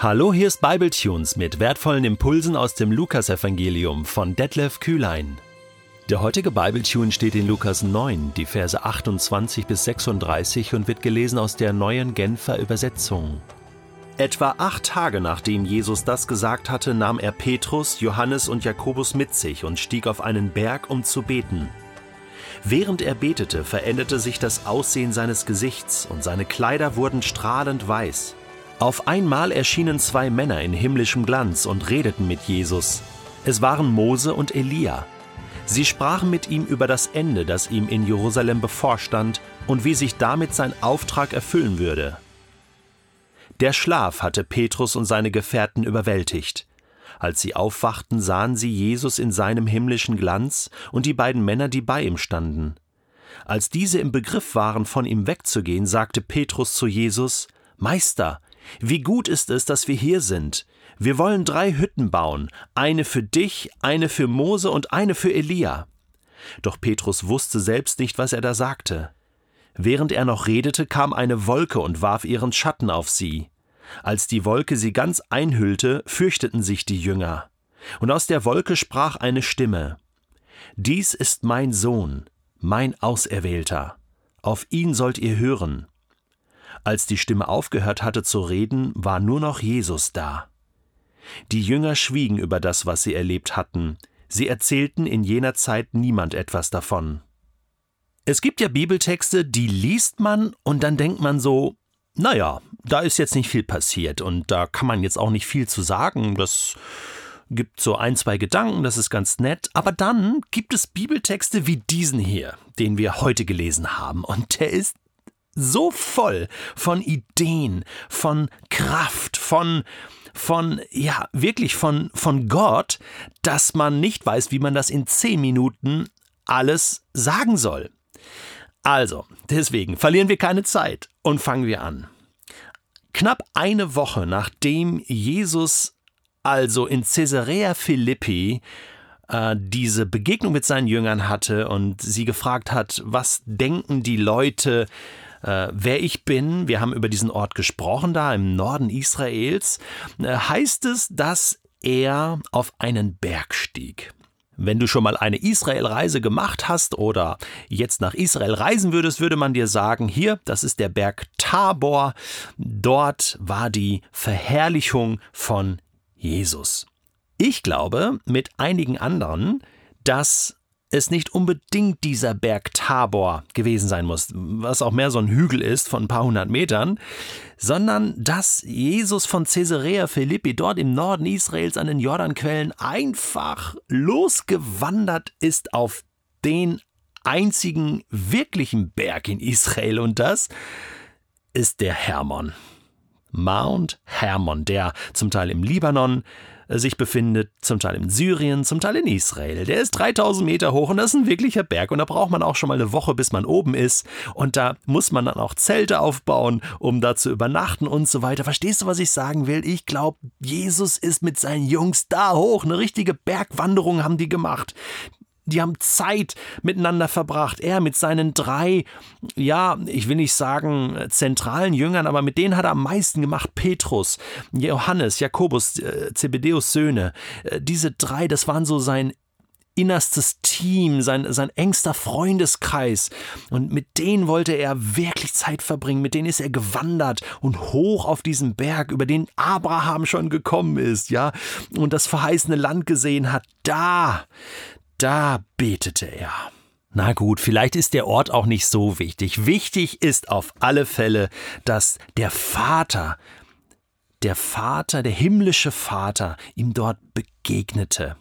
Hallo, hier ist Bibletunes mit wertvollen Impulsen aus dem Lukasevangelium von Detlef Kühlein. Der heutige Bibletune steht in Lukas 9, die Verse 28 bis 36 und wird gelesen aus der neuen Genfer Übersetzung. Etwa acht Tage nachdem Jesus das gesagt hatte, nahm er Petrus, Johannes und Jakobus mit sich und stieg auf einen Berg, um zu beten. Während er betete, veränderte sich das Aussehen seines Gesichts und seine Kleider wurden strahlend weiß. Auf einmal erschienen zwei Männer in himmlischem Glanz und redeten mit Jesus. Es waren Mose und Elia. Sie sprachen mit ihm über das Ende, das ihm in Jerusalem bevorstand und wie sich damit sein Auftrag erfüllen würde. Der Schlaf hatte Petrus und seine Gefährten überwältigt. Als sie aufwachten, sahen sie Jesus in seinem himmlischen Glanz und die beiden Männer, die bei ihm standen. Als diese im Begriff waren, von ihm wegzugehen, sagte Petrus zu Jesus Meister, wie gut ist es, dass wir hier sind. Wir wollen drei Hütten bauen, eine für dich, eine für Mose und eine für Elia. Doch Petrus wusste selbst nicht, was er da sagte. Während er noch redete, kam eine Wolke und warf ihren Schatten auf sie. Als die Wolke sie ganz einhüllte, fürchteten sich die Jünger. Und aus der Wolke sprach eine Stimme Dies ist mein Sohn, mein Auserwählter, auf ihn sollt ihr hören. Als die Stimme aufgehört hatte zu reden, war nur noch Jesus da. Die Jünger schwiegen über das, was sie erlebt hatten. Sie erzählten in jener Zeit niemand etwas davon. Es gibt ja Bibeltexte, die liest man und dann denkt man so, naja, da ist jetzt nicht viel passiert und da kann man jetzt auch nicht viel zu sagen. Das gibt so ein, zwei Gedanken, das ist ganz nett. Aber dann gibt es Bibeltexte wie diesen hier, den wir heute gelesen haben. Und der ist so voll von Ideen, von Kraft, von von, ja, wirklich von, von Gott, dass man nicht weiß, wie man das in zehn Minuten alles sagen soll. Also, deswegen verlieren wir keine Zeit und fangen wir an. Knapp eine Woche nachdem Jesus also in Caesarea Philippi äh, diese Begegnung mit seinen Jüngern hatte und sie gefragt hat, was denken die Leute, wer ich bin, wir haben über diesen Ort gesprochen, da im Norden Israels, äh, heißt es, dass er auf einen Berg stieg. Wenn du schon mal eine Israel-Reise gemacht hast oder jetzt nach Israel reisen würdest, würde man dir sagen, hier, das ist der Berg Tabor, dort war die Verherrlichung von Jesus. Ich glaube mit einigen anderen, dass es nicht unbedingt dieser Berg Tabor gewesen sein muss, was auch mehr so ein Hügel ist von ein paar hundert Metern, sondern dass Jesus von Caesarea Philippi dort im Norden Israels an den Jordanquellen einfach losgewandert ist auf den einzigen wirklichen Berg in Israel und das ist der Hermon. Mount Hermon, der zum Teil im Libanon, sich befindet, zum Teil in Syrien, zum Teil in Israel. Der ist 3000 Meter hoch und das ist ein wirklicher Berg und da braucht man auch schon mal eine Woche, bis man oben ist und da muss man dann auch Zelte aufbauen, um da zu übernachten und so weiter. Verstehst du, was ich sagen will? Ich glaube, Jesus ist mit seinen Jungs da hoch. Eine richtige Bergwanderung haben die gemacht die haben Zeit miteinander verbracht. Er mit seinen drei, ja, ich will nicht sagen zentralen Jüngern, aber mit denen hat er am meisten gemacht. Petrus, Johannes, Jakobus, äh, Zebedeus Söhne. Äh, diese drei, das waren so sein innerstes Team, sein, sein engster Freundeskreis. Und mit denen wollte er wirklich Zeit verbringen, mit denen ist er gewandert und hoch auf diesen Berg, über den Abraham schon gekommen ist, ja, und das verheißene Land gesehen hat. Da, da betete er. Na gut, vielleicht ist der Ort auch nicht so wichtig. Wichtig ist auf alle Fälle, dass der Vater, der Vater, der himmlische Vater ihm dort begegnete.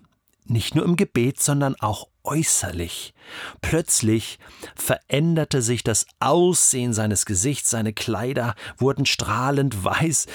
Nicht nur im Gebet, sondern auch äußerlich. Plötzlich veränderte sich das Aussehen seines Gesichts, seine Kleider wurden strahlend weiß.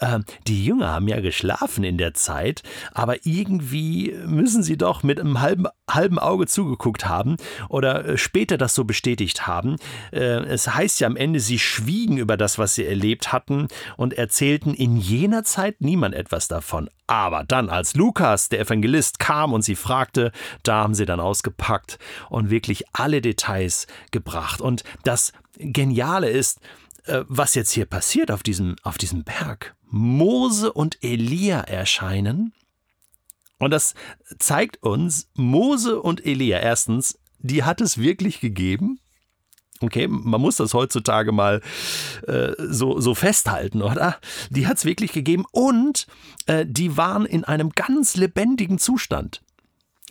Äh, die Jünger haben ja geschlafen in der Zeit, aber irgendwie müssen sie doch mit einem halben, halben Auge zugeguckt haben oder äh, später das so bestätigt haben. Äh, es heißt ja am Ende, sie schwiegen über das, was sie erlebt hatten und erzählten in jener Zeit niemand etwas davon. Aber dann, als Lukas, der Evangelist, kam und sie fragte, da haben sie dann ausgepackt und wirklich alle Details gebracht. Und das Geniale ist, äh, was jetzt hier passiert auf diesem, auf diesem Berg. Mose und Elia erscheinen. Und das zeigt uns, Mose und Elia, erstens, die hat es wirklich gegeben. Okay, man muss das heutzutage mal äh, so, so festhalten, oder? Die hat es wirklich gegeben und äh, die waren in einem ganz lebendigen Zustand.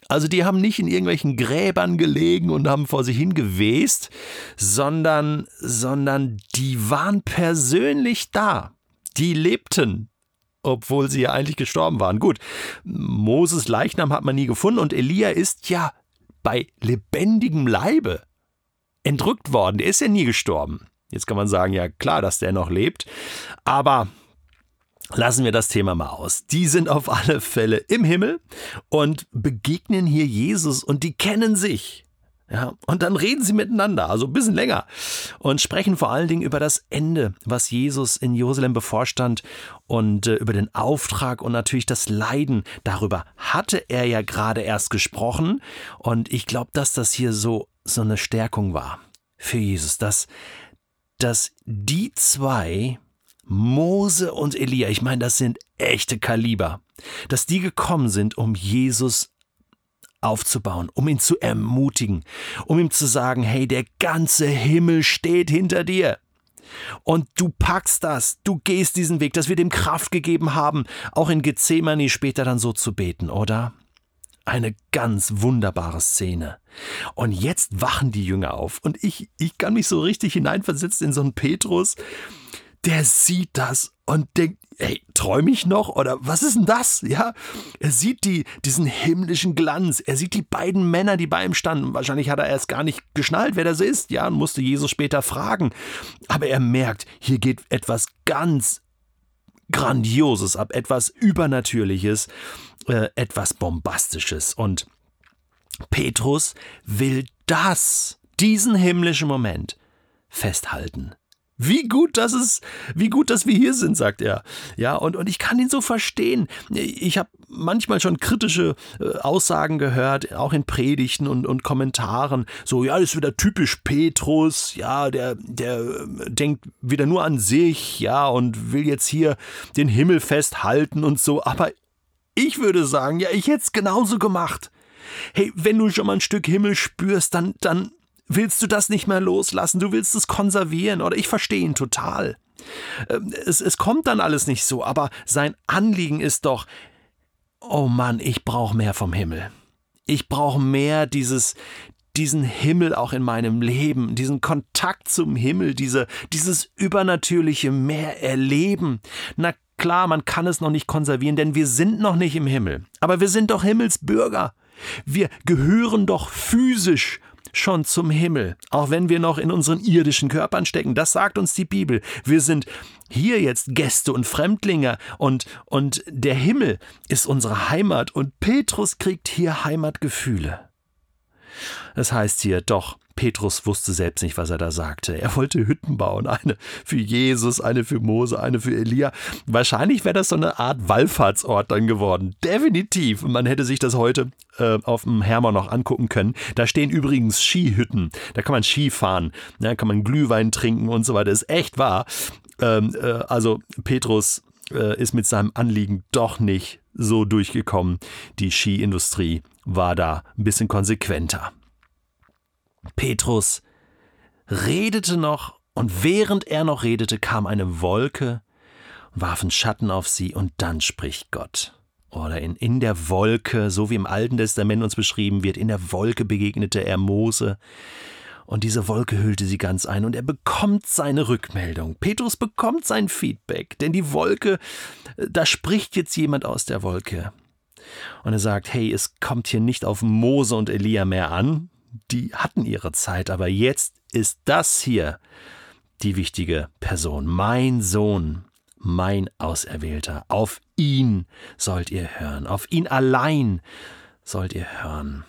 Also die haben nicht in irgendwelchen Gräbern gelegen und haben vor sich hin gewest, sondern, sondern die waren persönlich da. Die lebten, obwohl sie ja eigentlich gestorben waren. Gut, Moses Leichnam hat man nie gefunden und Elia ist ja bei lebendigem Leibe entrückt worden. Der ist ja nie gestorben. Jetzt kann man sagen, ja klar, dass der noch lebt, aber Lassen wir das Thema mal aus. Die sind auf alle Fälle im Himmel und begegnen hier Jesus und die kennen sich. Ja, und dann reden sie miteinander, also ein bisschen länger, und sprechen vor allen Dingen über das Ende, was Jesus in Jerusalem bevorstand und äh, über den Auftrag und natürlich das Leiden. Darüber hatte er ja gerade erst gesprochen und ich glaube, dass das hier so, so eine Stärkung war für Jesus, dass, dass die zwei Mose und Elia, ich meine, das sind echte Kaliber, dass die gekommen sind, um Jesus aufzubauen, um ihn zu ermutigen, um ihm zu sagen, hey, der ganze Himmel steht hinter dir. Und du packst das, du gehst diesen Weg, dass wir dem Kraft gegeben haben, auch in Gethsemane später dann so zu beten, oder? Eine ganz wunderbare Szene. Und jetzt wachen die Jünger auf. Und ich, ich kann mich so richtig hineinversetzen in so einen Petrus, der sieht das und denkt, ey, träume ich noch oder was ist denn das? Ja, er sieht die, diesen himmlischen Glanz, er sieht die beiden Männer, die bei ihm standen. Wahrscheinlich hat er erst gar nicht geschnallt, wer das ist, ja, und musste Jesus später fragen. Aber er merkt, hier geht etwas ganz Grandioses ab, etwas Übernatürliches, äh, etwas Bombastisches. Und Petrus will das, diesen himmlischen Moment, festhalten. Wie gut, dass es, wie gut, dass wir hier sind, sagt er. Ja, und, und ich kann ihn so verstehen. Ich habe manchmal schon kritische äh, Aussagen gehört, auch in Predigten und, und Kommentaren. So, ja, das ist wieder typisch Petrus, ja, der, der äh, denkt wieder nur an sich, ja, und will jetzt hier den Himmel festhalten und so. Aber ich würde sagen, ja, ich hätte es genauso gemacht. Hey, wenn du schon mal ein Stück Himmel spürst, dann, dann willst du das nicht mehr loslassen, du willst es konservieren oder ich verstehe ihn total. Ähm, es, es kommt dann alles nicht so, aber sein Anliegen ist doch, oh Mann, ich brauche mehr vom Himmel. Ich brauche mehr dieses, diesen Himmel auch in meinem Leben, diesen Kontakt zum Himmel, diese, dieses übernatürliche mehr erleben. Na klar, man kann es noch nicht konservieren, denn wir sind noch nicht im Himmel. Aber wir sind doch Himmelsbürger. Wir gehören doch physisch schon zum Himmel, auch wenn wir noch in unseren irdischen Körpern stecken. Das sagt uns die Bibel. Wir sind hier jetzt Gäste und Fremdlinge und, und der Himmel ist unsere Heimat und Petrus kriegt hier Heimatgefühle. Das heißt hier doch, Petrus wusste selbst nicht, was er da sagte. Er wollte Hütten bauen, eine für Jesus, eine für Mose, eine für Elia. Wahrscheinlich wäre das so eine Art Wallfahrtsort dann geworden. Definitiv. Man hätte sich das heute äh, auf dem Hermann noch angucken können. Da stehen übrigens Skihütten. Da kann man Ski fahren, da kann man Glühwein trinken und so weiter. Ist echt wahr. Ähm, äh, also Petrus äh, ist mit seinem Anliegen doch nicht so durchgekommen. Die Skiindustrie war da ein bisschen konsequenter. Petrus redete noch, und während er noch redete, kam eine Wolke und warf einen Schatten auf sie, und dann spricht Gott. Oder in, in der Wolke, so wie im Alten Testament uns beschrieben wird, in der Wolke begegnete er Mose, und diese Wolke hüllte sie ganz ein, und er bekommt seine Rückmeldung. Petrus bekommt sein Feedback, denn die Wolke, da spricht jetzt jemand aus der Wolke. Und er sagt, hey, es kommt hier nicht auf Mose und Elia mehr an, die hatten ihre Zeit, aber jetzt ist das hier die wichtige Person, mein Sohn, mein Auserwählter. Auf ihn sollt ihr hören, auf ihn allein sollt ihr hören.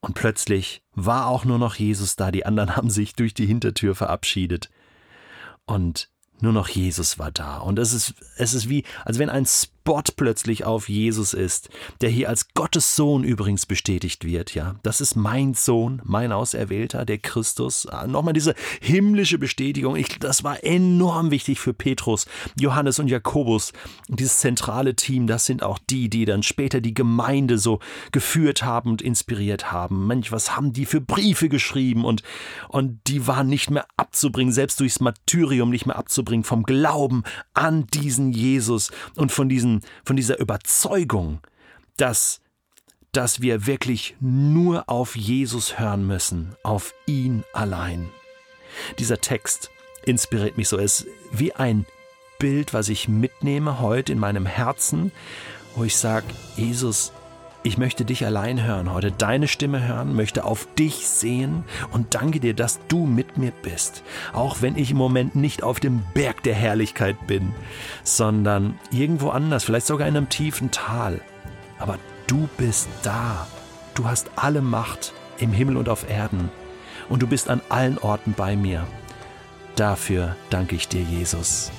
Und plötzlich war auch nur noch Jesus da, die anderen haben sich durch die Hintertür verabschiedet. Und nur noch Jesus war da. Und es ist, es ist wie, als wenn ein Spott plötzlich auf Jesus ist, der hier als Gottes Sohn übrigens bestätigt wird, ja. Das ist mein Sohn, mein Auserwählter, der Christus. Ah, nochmal diese himmlische Bestätigung. Ich, das war enorm wichtig für Petrus, Johannes und Jakobus. Dieses zentrale Team, das sind auch die, die dann später die Gemeinde so geführt haben und inspiriert haben. Mensch, was haben die für Briefe geschrieben und, und die waren nicht mehr abzubringen, selbst durchs Martyrium nicht mehr abzubringen vom Glauben an diesen Jesus und von, diesen, von dieser Überzeugung, dass, dass wir wirklich nur auf Jesus hören müssen, auf ihn allein. Dieser Text inspiriert mich so. Es ist wie ein Bild, was ich mitnehme heute in meinem Herzen, wo ich sage, Jesus, ich möchte dich allein hören, heute deine Stimme hören, möchte auf dich sehen und danke dir, dass du mit mir bist. Auch wenn ich im Moment nicht auf dem Berg der Herrlichkeit bin, sondern irgendwo anders, vielleicht sogar in einem tiefen Tal. Aber du bist da. Du hast alle Macht im Himmel und auf Erden. Und du bist an allen Orten bei mir. Dafür danke ich dir, Jesus.